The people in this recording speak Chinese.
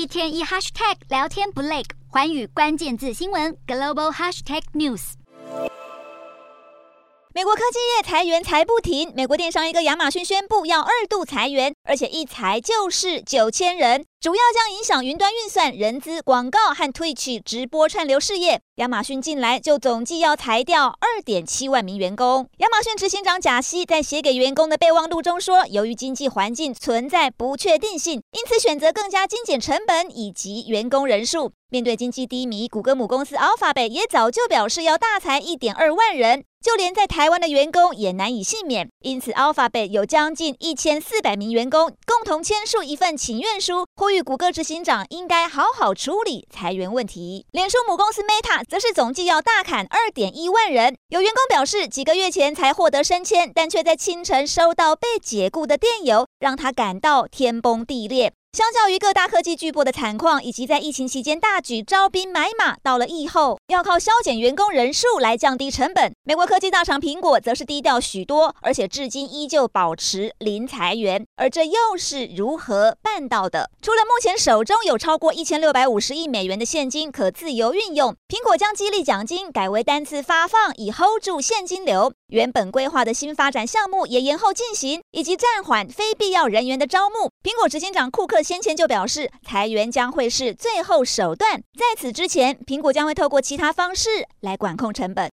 一天一 hashtag 聊天不累，环宇关键字新闻 global hashtag news。美国科技业裁员裁不停，美国电商一个亚马逊宣布要二度裁员，而且一裁就是九千人。主要将影响云端运算、人资、广告和 Twitch 直播串流事业。亚马逊近来就总计要裁掉二点七万名员工。亚马逊执行长贾西在写给员工的备忘录中说：“由于经济环境存在不确定性，因此选择更加精简成本以及员工人数。”面对经济低迷，谷歌母公司 Alphabet 也早就表示要大裁一点二万人，就连在台湾的员工也难以幸免。因此，Alphabet 有将近一千四百名员工共同签署一份请愿书，呼吁谷歌执行长应该好好处理裁员问题。脸书母公司 Meta 则是总计要大砍二点一万人。有员工表示，几个月前才获得升迁，但却在清晨收到被解雇的电邮，让他感到天崩地裂。相较于各大科技巨擘的惨况，以及在疫情期间大举招兵买马，到了疫后要靠削减员工人数来降低成本。美国科技大厂苹果则是低调许多，而且至今依旧保持零裁员。而这又是如何办到的？除了目前手中有超过一千六百五十亿美元的现金可自由运用，苹果将激励奖金改为单次发放，以 hold 住现金流。原本规划的新发展项目也延后进行，以及暂缓非必要人员的招募。苹果执行长库克。先前就表示，裁员将会是最后手段。在此之前，苹果将会透过其他方式来管控成本。